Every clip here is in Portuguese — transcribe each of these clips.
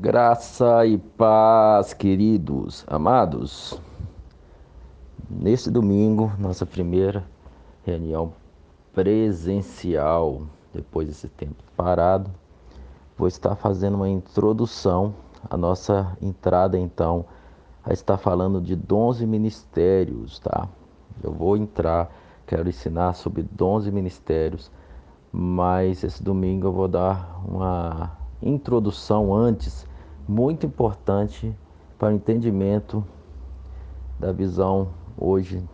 Graça e paz, queridos, amados. Neste domingo, nossa primeira reunião presencial, depois desse tempo parado, vou estar fazendo uma introdução, a nossa entrada então a estar falando de dons e ministérios, tá? Eu vou entrar, quero ensinar sobre dons e ministérios, mas esse domingo eu vou dar uma introdução antes, muito importante para o entendimento da visão hoje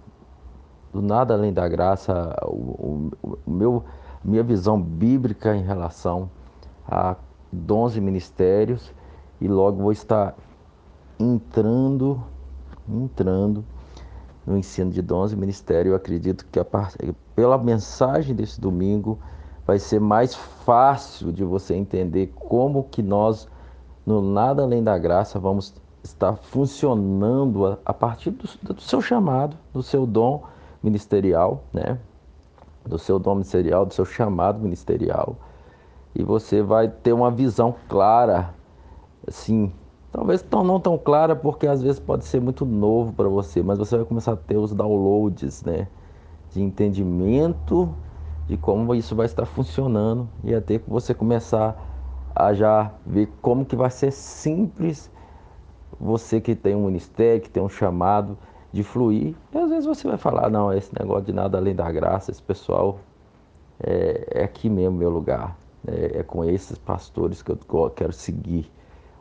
do nada além da graça, o, o, o meu, minha visão bíblica em relação a dons e ministérios e logo vou estar entrando, entrando no ensino de dons e ministérios. Eu acredito que a, pela mensagem desse domingo vai ser mais fácil de você entender como que nós, no Nada Além da Graça, vamos estar funcionando a, a partir do, do, seu chamado, do seu dom ministerial, né? Do seu dom ministerial, do seu chamado ministerial. E você vai ter uma visão clara, assim, talvez não tão clara, porque às vezes pode ser muito novo para você, mas você vai começar a ter os downloads, né? De entendimento de como isso vai estar funcionando e até você começar a já ver como que vai ser simples você que tem um ministério, que tem um chamado de fluir. E às vezes você vai falar, não, esse negócio de nada além da graça, esse pessoal é, é aqui mesmo meu lugar. É, é, com esses pastores que eu quero seguir.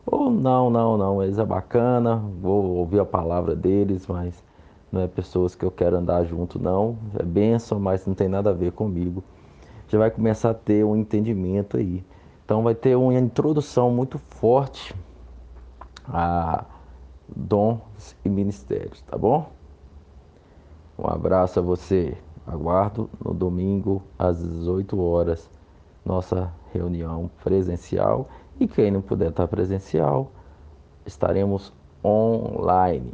Ou não, não, não, eles é bacana, vou ouvir a palavra deles, mas não é pessoas que eu quero andar junto, não. É benção, mas não tem nada a ver comigo. Já vai começar a ter um entendimento aí. Então vai ter uma introdução muito forte a dons e ministérios, tá bom? Um abraço a você. Aguardo no domingo às 18 horas nossa reunião presencial e quem não puder estar presencial, estaremos online.